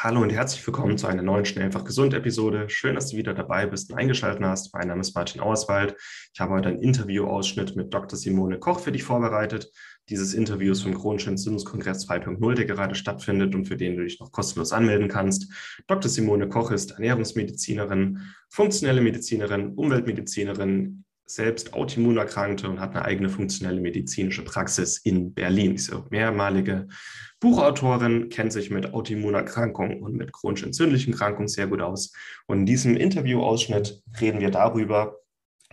Hallo und herzlich willkommen zu einer neuen Schnell einfach gesund Episode. Schön, dass du wieder dabei bist und eingeschaltet hast. Mein Name ist Martin Auerswald. Ich habe heute einen Interviewausschnitt mit Dr. Simone Koch für dich vorbereitet. Dieses Interview ist vom Chronischen Entzündungskongress 2.0, der gerade stattfindet und für den du dich noch kostenlos anmelden kannst. Dr. Simone Koch ist Ernährungsmedizinerin, funktionelle Medizinerin, Umweltmedizinerin, selbst Autoimmunerkrankte und hat eine eigene funktionelle medizinische Praxis in Berlin. Sie ist mehrmalige Buchautorin, kennt sich mit Autoimmunerkrankungen und mit chronisch entzündlichen Erkrankungen sehr gut aus. Und in diesem Interviewausschnitt reden wir darüber,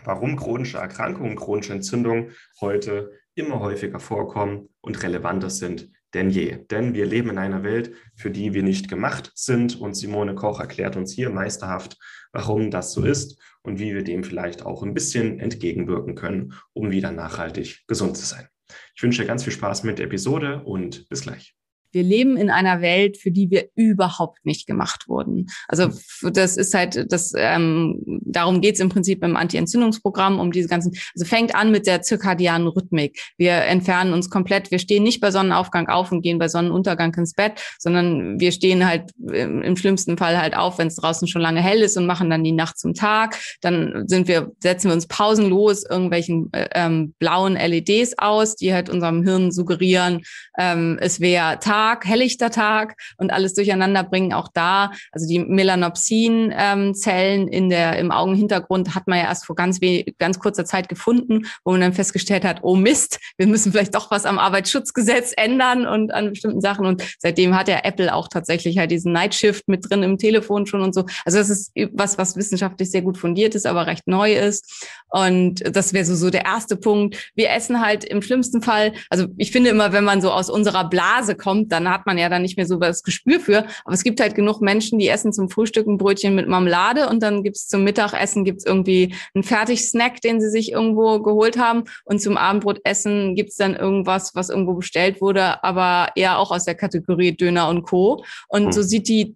warum chronische Erkrankungen, chronische Entzündungen heute immer häufiger vorkommen und relevanter sind denn je. Denn wir leben in einer Welt, für die wir nicht gemacht sind. Und Simone Koch erklärt uns hier meisterhaft, warum das so ist und wie wir dem vielleicht auch ein bisschen entgegenwirken können, um wieder nachhaltig gesund zu sein. Ich wünsche dir ganz viel Spaß mit der Episode und bis gleich wir leben in einer Welt, für die wir überhaupt nicht gemacht wurden. Also das ist halt, das ähm, darum geht es im Prinzip im Anti-Entzündungsprogramm, um diese ganzen, also fängt an mit der zirkadianen Rhythmik. Wir entfernen uns komplett, wir stehen nicht bei Sonnenaufgang auf und gehen bei Sonnenuntergang ins Bett, sondern wir stehen halt im schlimmsten Fall halt auf, wenn es draußen schon lange hell ist und machen dann die Nacht zum Tag. Dann sind wir, setzen wir uns pausenlos irgendwelchen äh, ähm, blauen LEDs aus, die halt unserem Hirn suggerieren, ähm, es wäre Tag Tag, helllichter Tag und alles durcheinander bringen. Auch da, also die Melanopsin-Zellen in der, im Augenhintergrund hat man ja erst vor ganz, ganz kurzer Zeit gefunden, wo man dann festgestellt hat, oh Mist, wir müssen vielleicht doch was am Arbeitsschutzgesetz ändern und an bestimmten Sachen. Und seitdem hat ja Apple auch tatsächlich halt diesen Nightshift mit drin im Telefon schon und so. Also das ist was, was wissenschaftlich sehr gut fundiert ist, aber recht neu ist. Und das wäre so, so der erste Punkt. Wir essen halt im schlimmsten Fall, also ich finde immer, wenn man so aus unserer Blase kommt, dann hat man ja dann nicht mehr so das Gespür für. Aber es gibt halt genug Menschen, die essen zum Frühstück ein Brötchen mit Marmelade und dann gibt's zum Mittagessen gibt's irgendwie einen Fertigsnack, den sie sich irgendwo geholt haben. Und zum Abendbrotessen gibt's dann irgendwas, was irgendwo bestellt wurde, aber eher auch aus der Kategorie Döner und Co. Und so hm. sieht die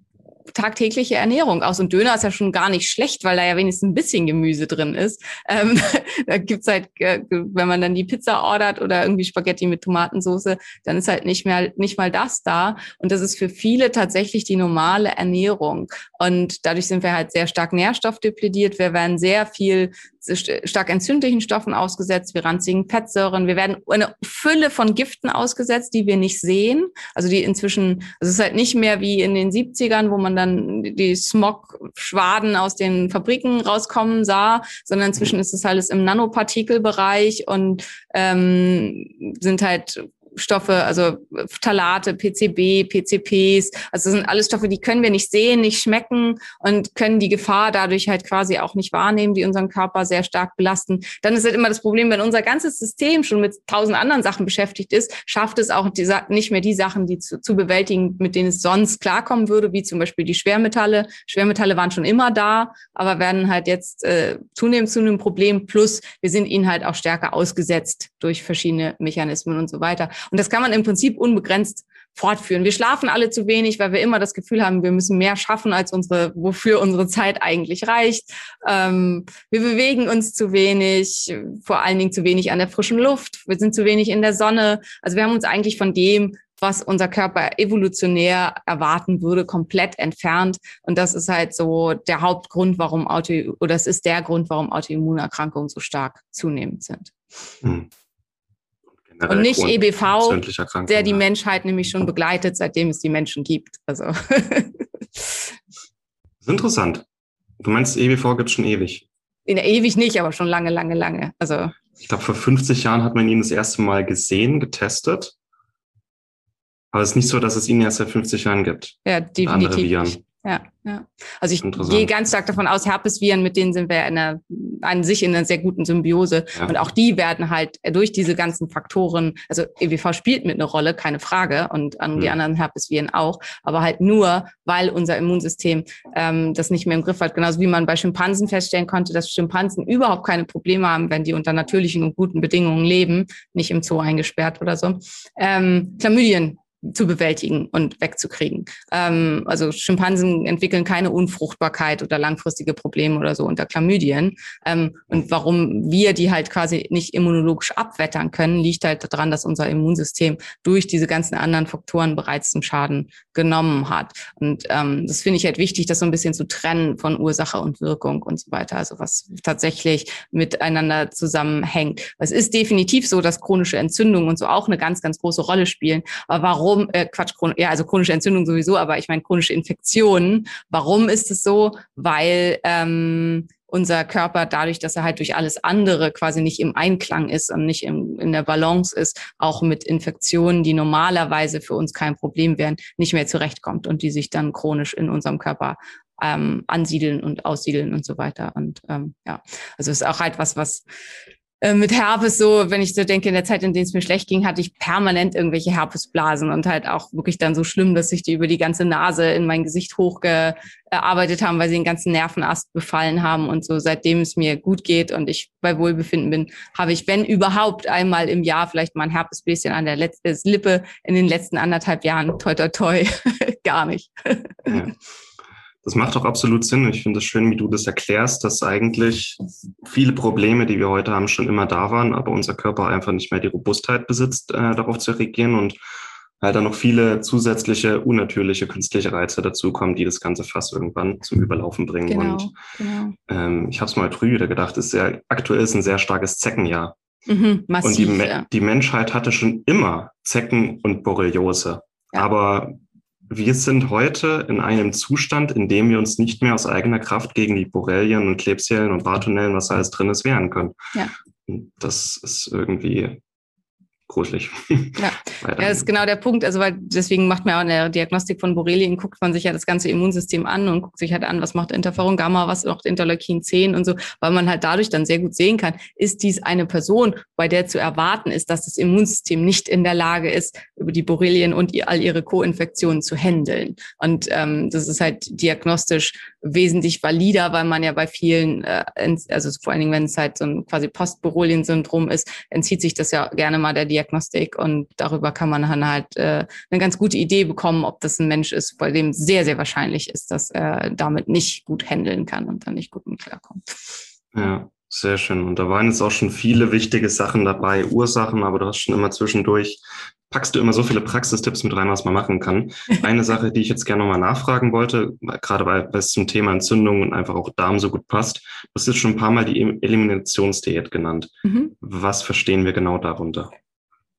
tagtägliche Ernährung aus. Und Döner ist ja schon gar nicht schlecht, weil da ja wenigstens ein bisschen Gemüse drin ist. Ähm, da gibt's halt, äh, wenn man dann die Pizza ordert oder irgendwie Spaghetti mit Tomatensauce, dann ist halt nicht mehr, nicht mal das da. Und das ist für viele tatsächlich die normale Ernährung. Und dadurch sind wir halt sehr stark nährstoffdeplediert. Wir werden sehr viel stark entzündlichen Stoffen ausgesetzt, wir ranzigen Fettsäuren, wir werden eine Fülle von Giften ausgesetzt, die wir nicht sehen. Also die inzwischen, also es ist halt nicht mehr wie in den 70ern, wo man dann die Smog-Schwaden aus den Fabriken rauskommen sah, sondern inzwischen ist es alles im Nanopartikelbereich und ähm, sind halt Stoffe, also Phthalate, PCB, PCPs, also sind alles Stoffe, die können wir nicht sehen, nicht schmecken und können die Gefahr dadurch halt quasi auch nicht wahrnehmen, die unseren Körper sehr stark belasten. Dann ist halt immer das Problem, wenn unser ganzes System schon mit tausend anderen Sachen beschäftigt ist, schafft es auch die, nicht mehr die Sachen, die zu, zu bewältigen, mit denen es sonst klarkommen würde, wie zum Beispiel die Schwermetalle. Schwermetalle waren schon immer da, aber werden halt jetzt äh, zunehmend zu einem Problem. Plus, wir sind ihnen halt auch stärker ausgesetzt durch verschiedene Mechanismen und so weiter. Und das kann man im Prinzip unbegrenzt fortführen. Wir schlafen alle zu wenig, weil wir immer das Gefühl haben, wir müssen mehr schaffen, als unsere, wofür unsere Zeit eigentlich reicht. Ähm, wir bewegen uns zu wenig, vor allen Dingen zu wenig an der frischen Luft. Wir sind zu wenig in der Sonne. Also wir haben uns eigentlich von dem, was unser Körper evolutionär erwarten würde, komplett entfernt. Und das ist halt so der Hauptgrund, warum Auto, oder es ist der Grund, warum Autoimmunerkrankungen so stark zunehmend sind. Hm. Und nicht EBV, der die Menschheit nämlich schon begleitet, seitdem es die Menschen gibt. Also. das ist interessant. Du meinst, EBV gibt es schon ewig? In, ewig nicht, aber schon lange, lange, lange. Also. Ich glaube, vor 50 Jahren hat man ihn das erste Mal gesehen, getestet. Aber es ist nicht so, dass es ihn erst seit 50 Jahren gibt. Ja, definitiv. Andere Viren. Ja, ja. Also ich gehe ganz stark davon aus, Herpesviren, mit denen sind wir in einer, an sich in einer sehr guten Symbiose. Ja. Und auch die werden halt durch diese ganzen Faktoren, also EWV spielt mit einer Rolle, keine Frage, und an mhm. die anderen Herpesviren auch, aber halt nur, weil unser Immunsystem ähm, das nicht mehr im Griff hat. Genauso wie man bei Schimpansen feststellen konnte, dass Schimpansen überhaupt keine Probleme haben, wenn die unter natürlichen und guten Bedingungen leben, nicht im Zoo eingesperrt oder so. Ähm, Chlamydien zu bewältigen und wegzukriegen. Ähm, also Schimpansen entwickeln keine Unfruchtbarkeit oder langfristige Probleme oder so unter Chlamydien. Ähm, und warum wir die halt quasi nicht immunologisch abwettern können, liegt halt daran, dass unser Immunsystem durch diese ganzen anderen Faktoren bereits einen Schaden genommen hat. Und ähm, das finde ich halt wichtig, das so ein bisschen zu trennen von Ursache und Wirkung und so weiter. Also was tatsächlich miteinander zusammenhängt. Es ist definitiv so, dass chronische Entzündungen und so auch eine ganz, ganz große Rolle spielen. Aber warum warum, äh, Quatsch, ja, also chronische Entzündung sowieso, aber ich meine chronische Infektionen. Warum ist es so? Weil ähm, unser Körper dadurch, dass er halt durch alles andere quasi nicht im Einklang ist und nicht im, in der Balance ist, auch mit Infektionen, die normalerweise für uns kein Problem wären, nicht mehr zurechtkommt und die sich dann chronisch in unserem Körper ähm, ansiedeln und aussiedeln und so weiter. Und ähm, ja, also es ist auch halt was, was äh, mit Herpes so, wenn ich so denke, in der Zeit, in der es mir schlecht ging, hatte ich permanent irgendwelche Herpesblasen und halt auch wirklich dann so schlimm, dass sich die über die ganze Nase in mein Gesicht hochgearbeitet haben, weil sie den ganzen Nervenast befallen haben und so. Seitdem es mir gut geht und ich bei Wohlbefinden bin, habe ich, wenn überhaupt, einmal im Jahr vielleicht mal ein Herpesbläschen an der letzten Lippe in den letzten anderthalb Jahren. Toi, toi, toi. Gar nicht. Ja. Das macht auch absolut Sinn. Ich finde es schön, wie du das erklärst, dass eigentlich viele Probleme, die wir heute haben, schon immer da waren, aber unser Körper einfach nicht mehr die Robustheit besitzt, äh, darauf zu reagieren und halt dann noch viele zusätzliche, unnatürliche künstliche Reize dazukommen, die das ganze Fass irgendwann zum Überlaufen bringen. Genau, und genau. Ähm, ich habe es mal früh wieder gedacht, ist sehr, aktuell ist ein sehr starkes Zeckenjahr. Mhm, massiv, und die, ja. die Menschheit hatte schon immer Zecken und Borreliose. Ja. Aber wir sind heute in einem Zustand, in dem wir uns nicht mehr aus eigener Kraft gegen die Borrelien und Klebsiellen und Bartonellen, was alles drin ist, wehren können. Ja. Das ist irgendwie gruselig. Ja. ja, das ist genau der Punkt. Also, weil deswegen macht man auch in der Diagnostik von Borrelien, guckt man sich ja das ganze Immunsystem an und guckt sich halt an, was macht Interferon Gamma, was macht Interleukin 10 und so, weil man halt dadurch dann sehr gut sehen kann, ist dies eine Person, bei der zu erwarten ist, dass das Immunsystem nicht in der Lage ist, über die Borrelien und all ihre Co-Infektionen zu handeln. Und ähm, das ist halt diagnostisch wesentlich valider, weil man ja bei vielen, äh, also vor allen Dingen, wenn es halt so ein quasi Postborrelien-Syndrom ist, entzieht sich das ja gerne mal der Diagnostik und darüber kann man dann halt äh, eine ganz gute Idee bekommen, ob das ein Mensch ist, bei dem sehr, sehr wahrscheinlich ist, dass er damit nicht gut handeln kann und dann nicht gut mit klarkommt. Ja. Sehr schön. Und da waren jetzt auch schon viele wichtige Sachen dabei, Ursachen, aber du hast schon immer zwischendurch packst du immer so viele Praxistipps mit rein, was man machen kann. Eine Sache, die ich jetzt gerne nochmal nachfragen wollte, gerade weil, es zum Thema Entzündung und einfach auch Darm so gut passt. Du hast jetzt schon ein paar Mal die Eliminationsdiät genannt. Mhm. Was verstehen wir genau darunter?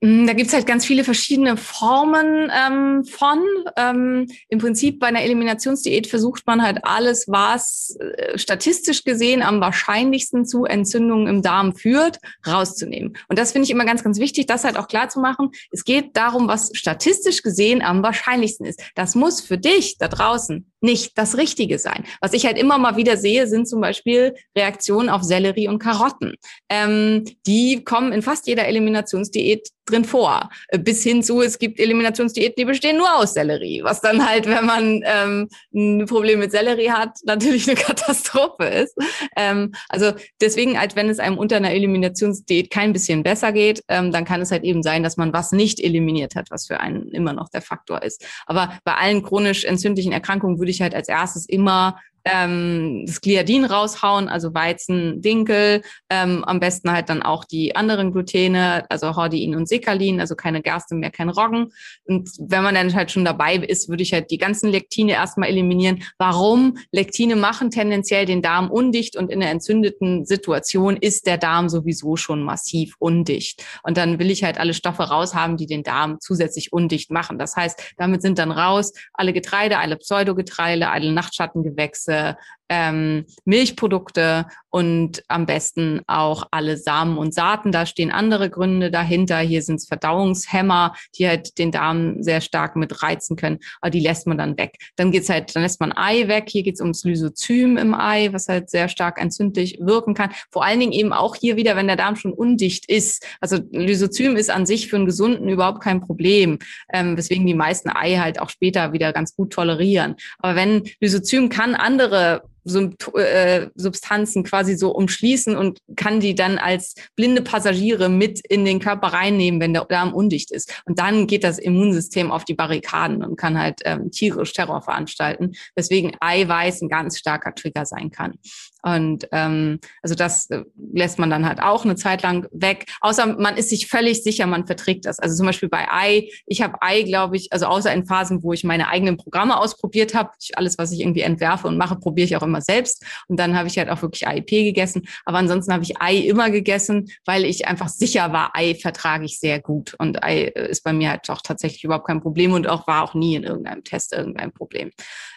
Mm, da gibt's halt ganz viele verschiedene Formen ähm, von. Ähm, Im Prinzip bei einer Eliminationsdiät versucht man halt alles, was äh, statistisch gesehen am wahrscheinlichsten zu Entzündungen im Darm führt, rauszunehmen. Und das finde ich immer ganz, ganz wichtig, das halt auch klar zu machen. Es geht darum, was statistisch gesehen am wahrscheinlichsten ist. Das muss für dich da draußen nicht das Richtige sein. Was ich halt immer mal wieder sehe, sind zum Beispiel Reaktionen auf Sellerie und Karotten. Ähm, die kommen in fast jeder Eliminationsdiät drin vor. Äh, bis hin zu, es gibt Eliminationsdiäten, die bestehen nur aus Sellerie, was dann halt, wenn man ähm, ein Problem mit Sellerie hat, natürlich eine Katastrophe ist. Ähm, also deswegen, halt, wenn es einem unter einer Eliminationsdiät kein bisschen besser geht, ähm, dann kann es halt eben sein, dass man was nicht eliminiert hat, was für einen immer noch der Faktor ist. Aber bei allen chronisch entzündlichen Erkrankungen würde ich halt als erstes immer ähm, das Gliadin raushauen, also Weizen, Dinkel, ähm, am besten halt dann auch die anderen Glutene, also Hordein und Sekalin, also keine Gerste mehr, kein Roggen. Und wenn man dann halt schon dabei ist, würde ich halt die ganzen Lektine erstmal eliminieren. Warum? Lektine machen tendenziell den Darm undicht und in einer entzündeten Situation ist der Darm sowieso schon massiv undicht. Und dann will ich halt alle Stoffe raushaben, die den Darm zusätzlich undicht machen. Das heißt, damit sind dann raus alle Getreide, alle Pseudogetreide, alle Nachtschattengewächse, ganze ähm, Milchprodukte und am besten auch alle Samen und Saaten. Da stehen andere Gründe dahinter. Hier sind es Verdauungshemmer, die halt den Darm sehr stark mit reizen können, aber die lässt man dann weg. Dann geht's halt, dann lässt man Ei weg. Hier geht's ums Lysozym im Ei, was halt sehr stark entzündlich wirken kann. Vor allen Dingen eben auch hier wieder, wenn der Darm schon undicht ist. Also Lysozym ist an sich für einen Gesunden überhaupt kein Problem, ähm, weswegen die meisten Ei halt auch später wieder ganz gut tolerieren. Aber wenn Lysozym kann andere äh, Substanzen quasi so umschließen und kann die dann als blinde Passagiere mit in den Körper reinnehmen, wenn der Darm undicht ist. Und dann geht das Immunsystem auf die Barrikaden und kann halt ähm, tierisch Terror veranstalten, weswegen Eiweiß ein ganz starker Trigger sein kann. Und ähm, also das äh, lässt man dann halt auch eine Zeit lang weg. Außer man ist sich völlig sicher, man verträgt das. Also zum Beispiel bei Ei, ich habe Ei, glaube ich, also außer in Phasen, wo ich meine eigenen Programme ausprobiert habe, alles, was ich irgendwie entwerfe und mache, probiere ich auch immer selbst. Und dann habe ich halt auch wirklich AIP gegessen. Aber ansonsten habe ich Ei immer gegessen, weil ich einfach sicher war, Ei vertrage ich sehr gut. Und Ei äh, ist bei mir halt auch tatsächlich überhaupt kein Problem und auch war auch nie in irgendeinem Test irgendein Problem.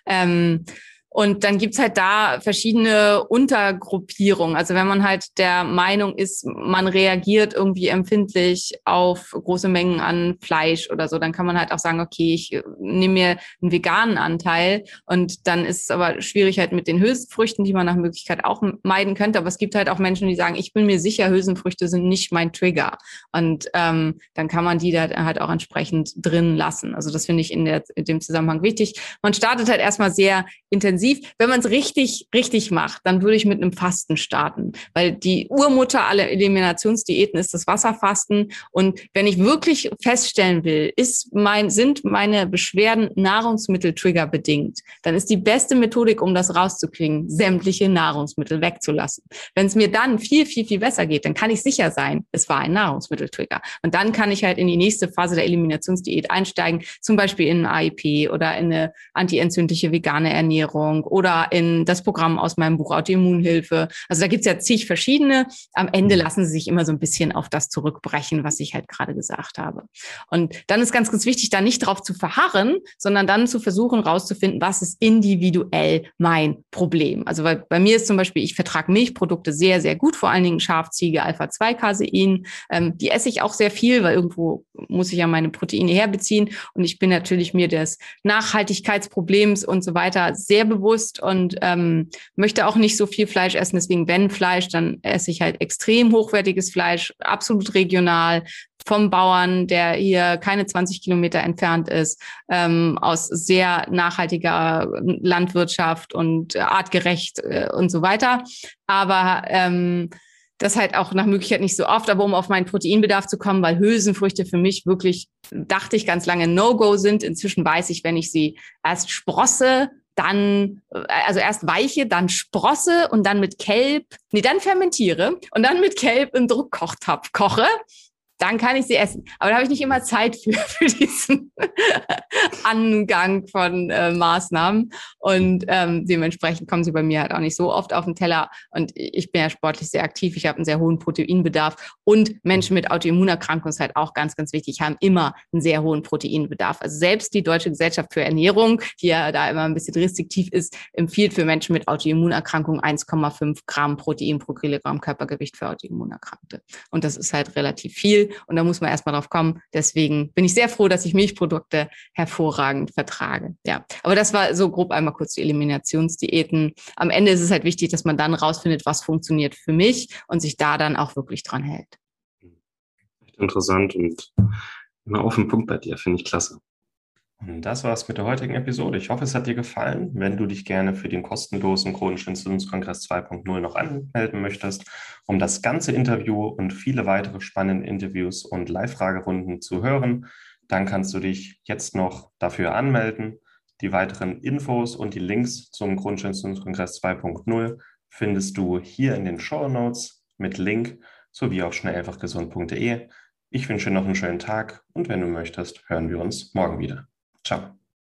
Ähm, und dann gibt's halt da verschiedene Untergruppierungen. Also wenn man halt der Meinung ist, man reagiert irgendwie empfindlich auf große Mengen an Fleisch oder so, dann kann man halt auch sagen, okay, ich äh, nehme mir einen veganen Anteil. Und dann ist es aber schwierig halt mit den Hülsenfrüchten, die man nach Möglichkeit auch meiden könnte. Aber es gibt halt auch Menschen, die sagen, ich bin mir sicher, Hülsenfrüchte sind nicht mein Trigger. Und ähm, dann kann man die da halt auch entsprechend drin lassen. Also das finde ich in, der, in dem Zusammenhang wichtig. Man startet halt erstmal sehr intensiv intensiv. Wenn man es richtig, richtig macht, dann würde ich mit einem Fasten starten, weil die Urmutter aller Eliminationsdiäten ist das Wasserfasten. Und wenn ich wirklich feststellen will, ist mein, sind meine Beschwerden Nahrungsmittel-Trigger bedingt, dann ist die beste Methodik, um das rauszukriegen, sämtliche Nahrungsmittel wegzulassen. Wenn es mir dann viel, viel, viel besser geht, dann kann ich sicher sein, es war ein Nahrungsmittel-Trigger. Und dann kann ich halt in die nächste Phase der Eliminationsdiät einsteigen, zum Beispiel in ein AIP oder in eine antientzündliche vegane Ernährung Ernährung oder in das Programm aus meinem Buch Autoimmunhilfe. Also da gibt's ja zig verschiedene. Am Ende mhm. lassen sie sich immer so ein bisschen auf das zurückbrechen, was ich halt gerade gesagt habe. Und dann ist ganz, ganz wichtig, da nicht drauf zu verharren, sondern dann zu versuchen, rauszufinden, was ist individuell mein Problem. Also bei, bei mir ist zum Beispiel, ich vertrage Milchprodukte sehr, sehr gut, vor allen Dingen Schafziege, Alpha-2-Casein. Ähm, die esse ich auch sehr viel, weil irgendwo muss ich ja meine Proteine herbeziehen. Und ich bin natürlich mir des Nachhaltigkeitsproblems und so weiter sehr bewusst bewusst und ähm, möchte auch nicht so viel Fleisch essen. Deswegen, wenn Fleisch, dann esse ich halt extrem hochwertiges Fleisch, absolut regional, vom Bauern, der hier keine 20 Kilometer entfernt ist, ähm, aus sehr nachhaltiger Landwirtschaft und artgerecht äh, und so weiter. Aber ähm, das halt auch nach Möglichkeit nicht so oft, aber um auf meinen Proteinbedarf zu kommen, weil Hülsenfrüchte für mich wirklich, dachte ich ganz lange, No-Go sind. Inzwischen weiß ich, wenn ich sie erst sprosse, dann, äh, also erst weiche, dann sprosse und dann mit Kelb, nee, dann fermentiere und dann mit Kelb im Druckkochtopf koche dann kann ich sie essen. Aber da habe ich nicht immer Zeit für, für diesen Angang von äh, Maßnahmen. Und ähm, dementsprechend kommen sie bei mir halt auch nicht so oft auf den Teller. Und ich bin ja sportlich sehr aktiv. Ich habe einen sehr hohen Proteinbedarf. Und Menschen mit Autoimmunerkrankungen ist halt auch ganz, ganz wichtig, haben immer einen sehr hohen Proteinbedarf. Also selbst die Deutsche Gesellschaft für Ernährung, die ja da immer ein bisschen restriktiv ist, empfiehlt für Menschen mit Autoimmunerkrankungen 1,5 Gramm Protein pro Kilogramm Körpergewicht für Autoimmunerkrankte. Und das ist halt relativ viel. Und da muss man erstmal drauf kommen. Deswegen bin ich sehr froh, dass ich Milchprodukte hervorragend vertrage. Ja, aber das war so grob einmal kurz die Eliminationsdiäten. Am Ende ist es halt wichtig, dass man dann rausfindet, was funktioniert für mich und sich da dann auch wirklich dran hält. Interessant und immer auf den Punkt bei dir, finde ich klasse. Und das war's mit der heutigen Episode. Ich hoffe, es hat dir gefallen. Wenn du dich gerne für den kostenlosen Chronischen Entzündungskongress 2.0 noch anmelden möchtest, um das ganze Interview und viele weitere spannende Interviews und Live-Fragerunden zu hören, dann kannst du dich jetzt noch dafür anmelden. Die weiteren Infos und die Links zum Chronischen Entzündungskongress 2.0 findest du hier in den Show Notes mit Link sowie auf schnelleinfachgesund.de. Ich wünsche dir noch einen schönen Tag und wenn du möchtest, hören wir uns morgen wieder. Ciao.